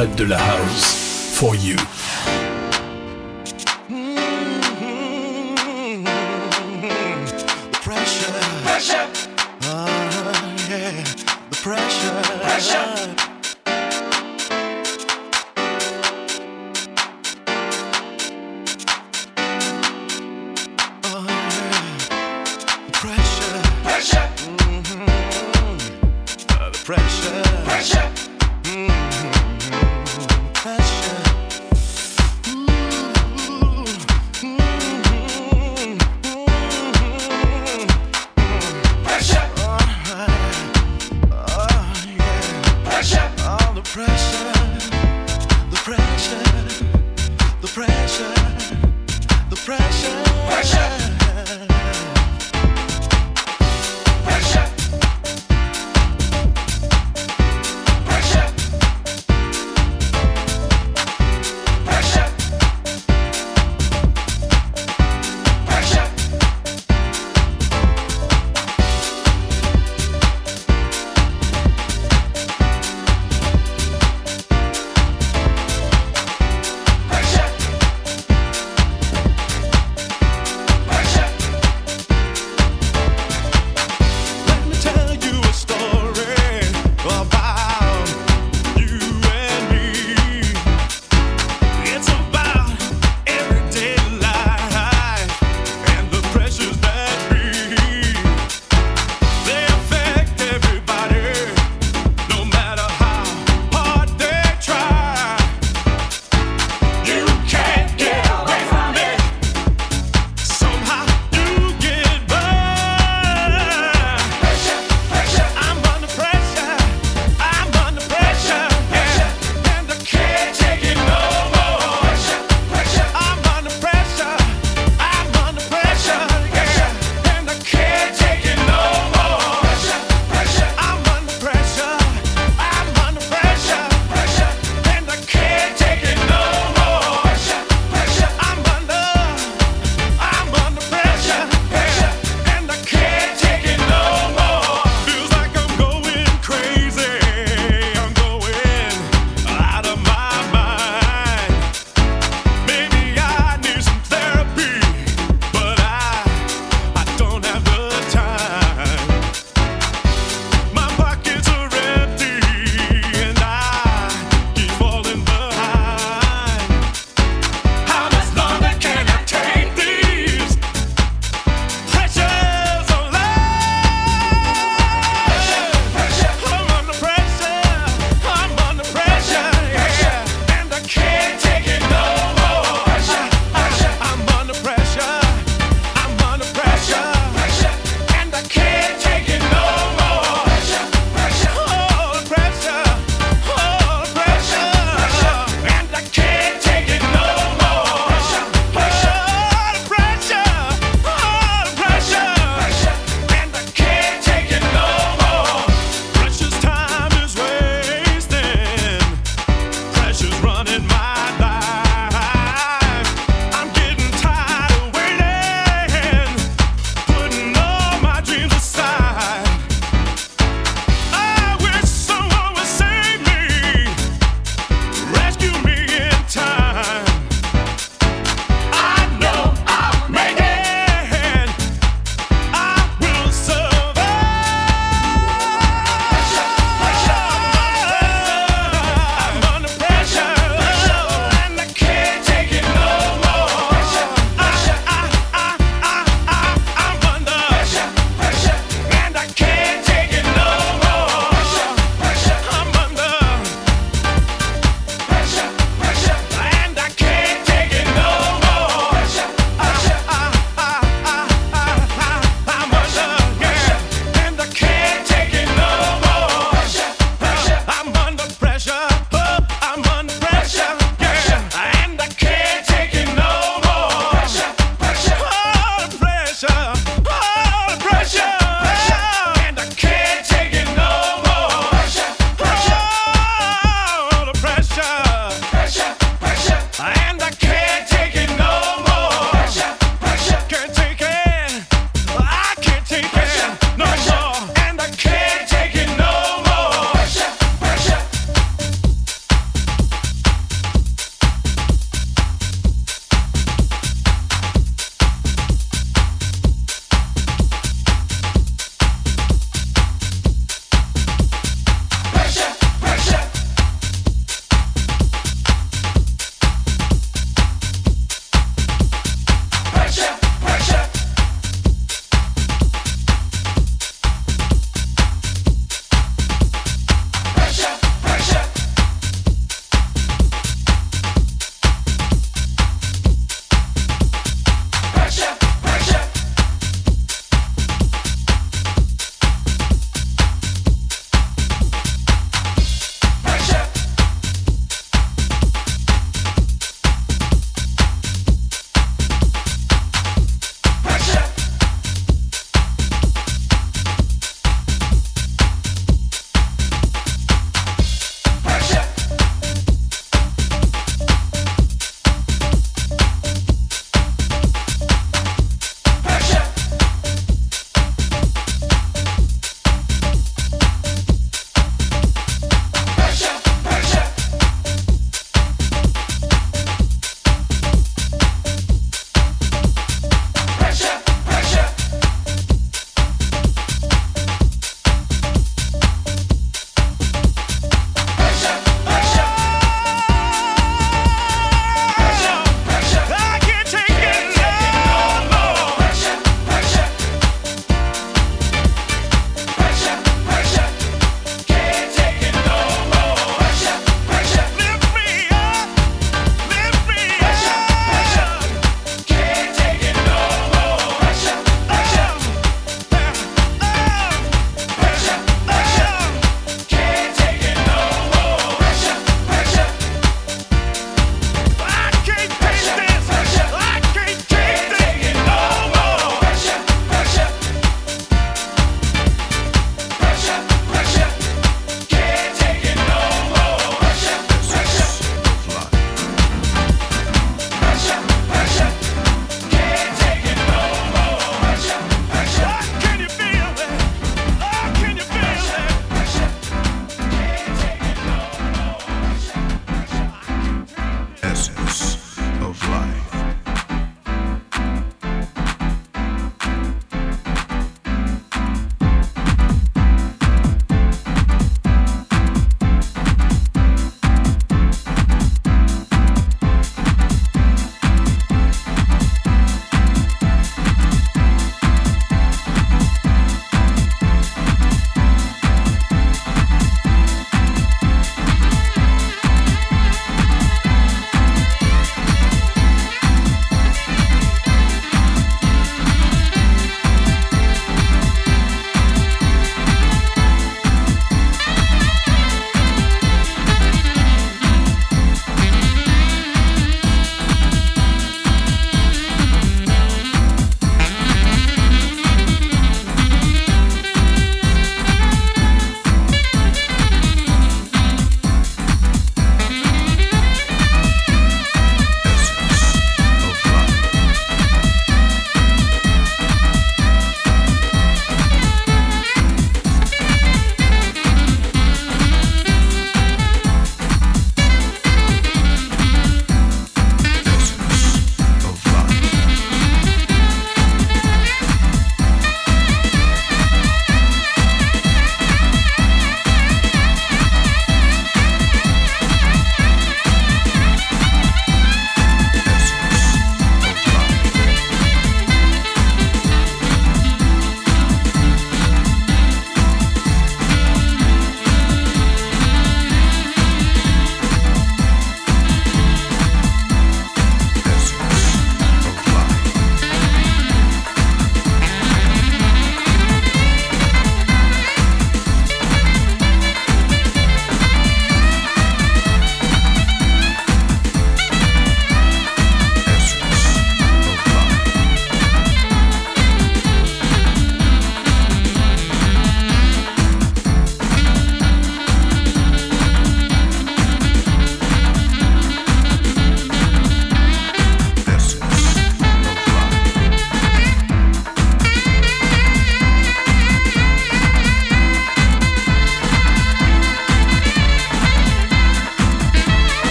interprète de la house. For you. Pressure. Ah,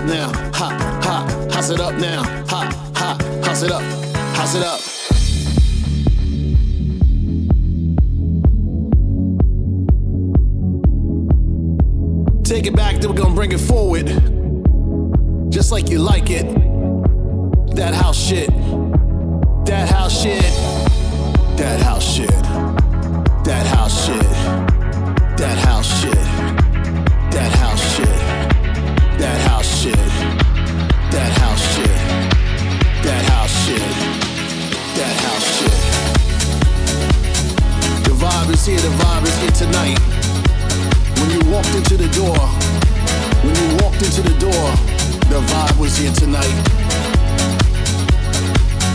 up now. Ha, ha, house it up now. Ha, ha, house it up. House it up. Take it back, then we're gonna bring it forward. Just like you like it. That house shit. That house shit. tonight. When you walked into the door, when you walked into the door, the vibe was here tonight.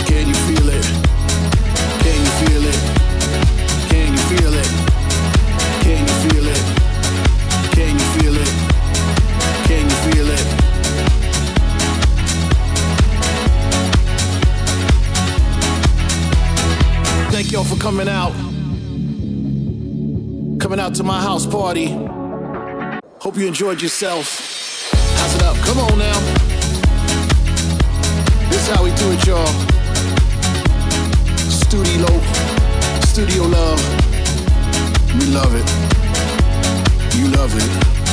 Can you feel it? Can you feel it? Can you feel it? Can you feel it? Can you feel it? Can you feel it? Thank y'all for coming out. Hope you enjoyed yourself. How's it up? Come on now. This how we do it, y'all. Studio, studio love. We love it. You love it.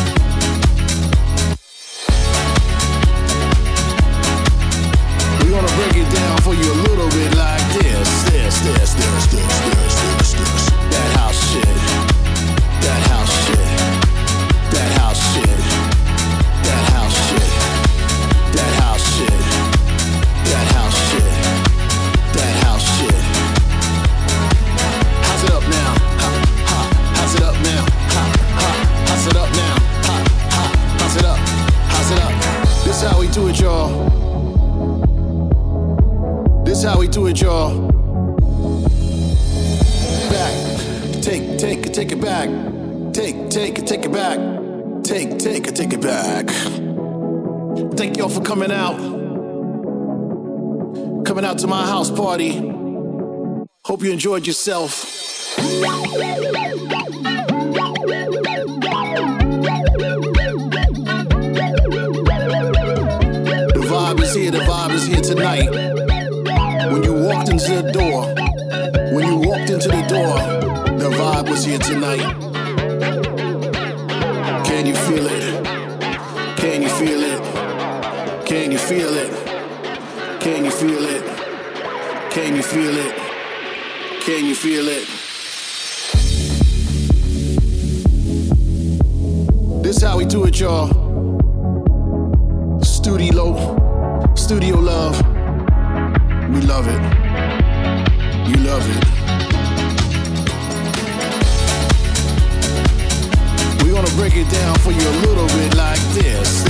Enjoyed yourself. here, the vibe is here tonight. When you walked into the door, when you walked into the door, the vibe was here tonight. Feel it? This how we do it, y'all. Studio Studio love. We love it. You love it. We're gonna break it down for you a little bit like this,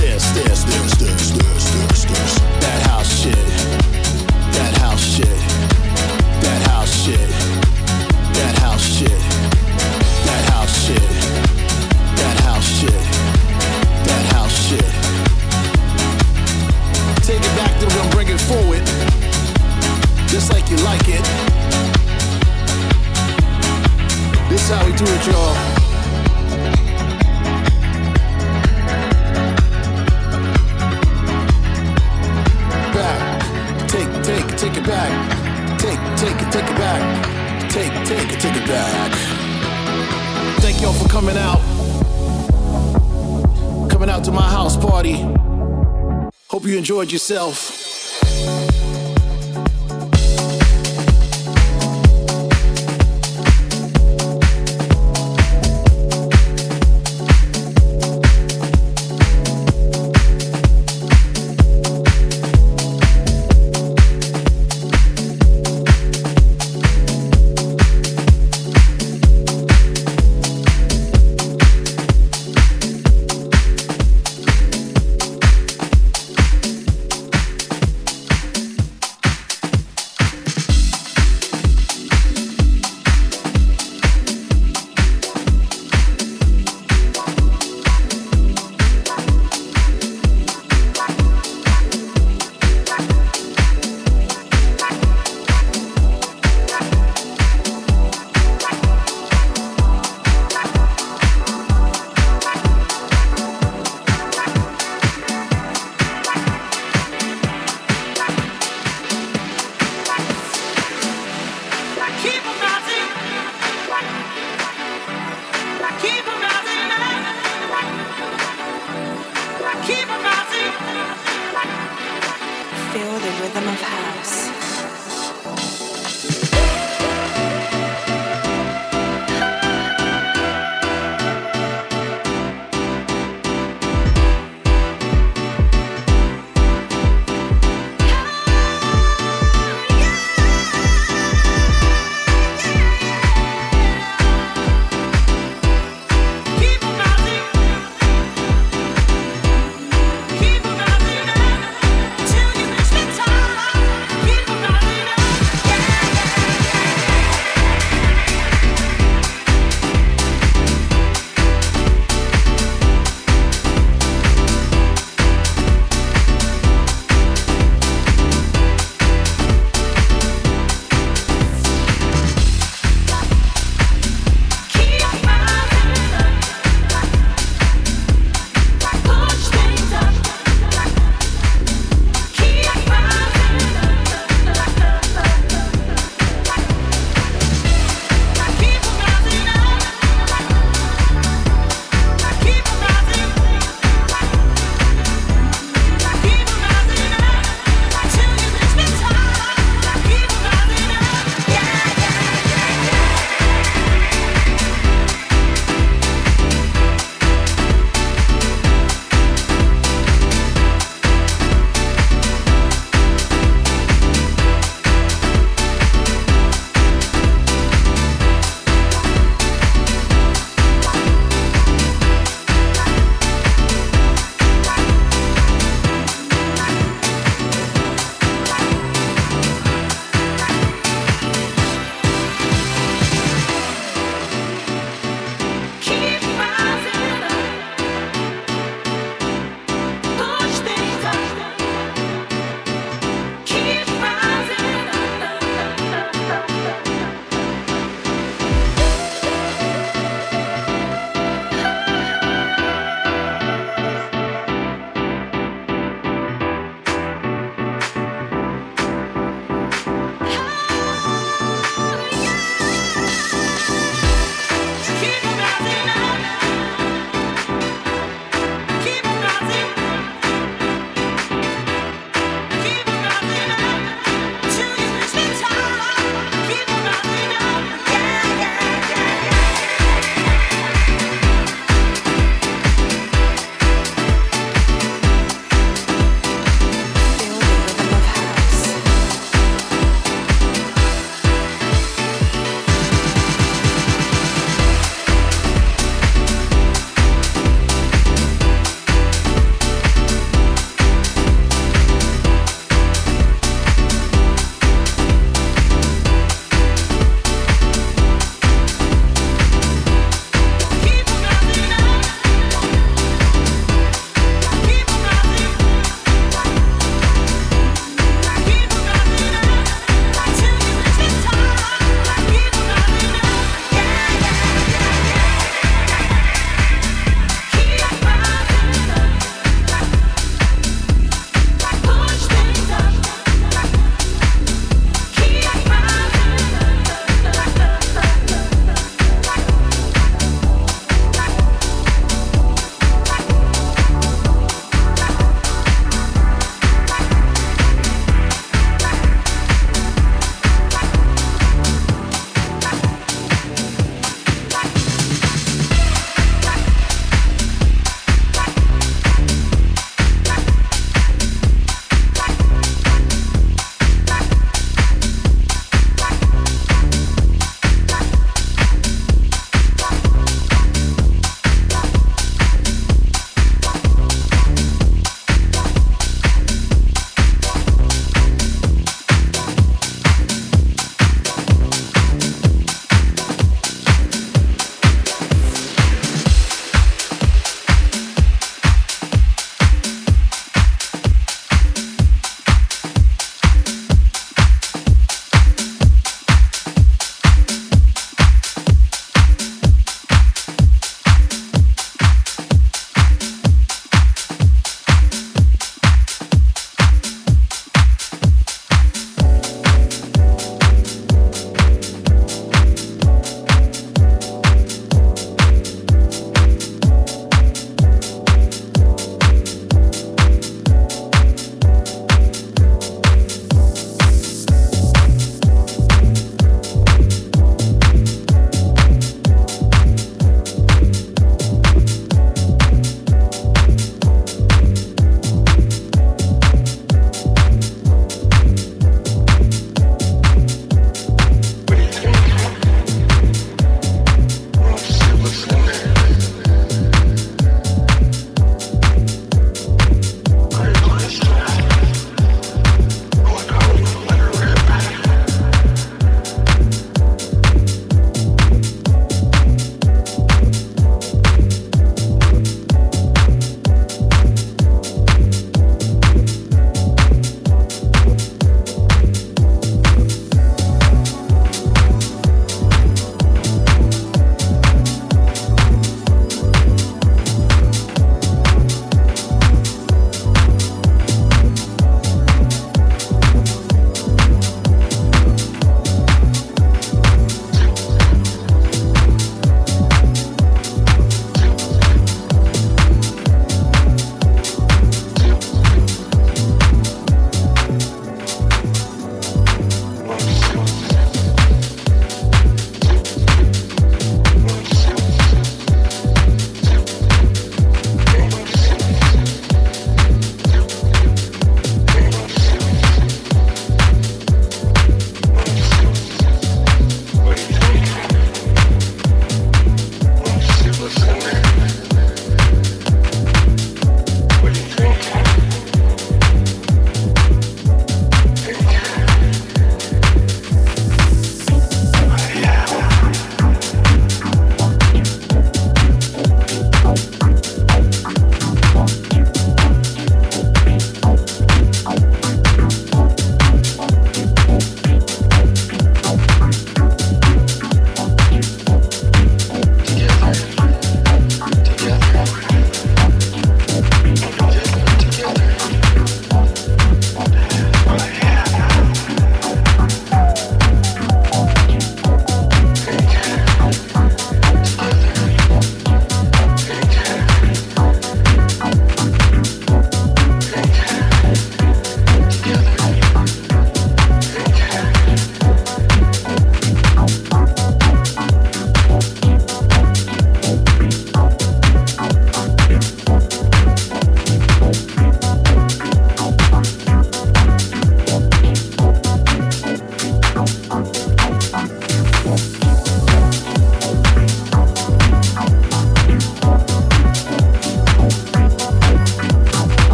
yourself.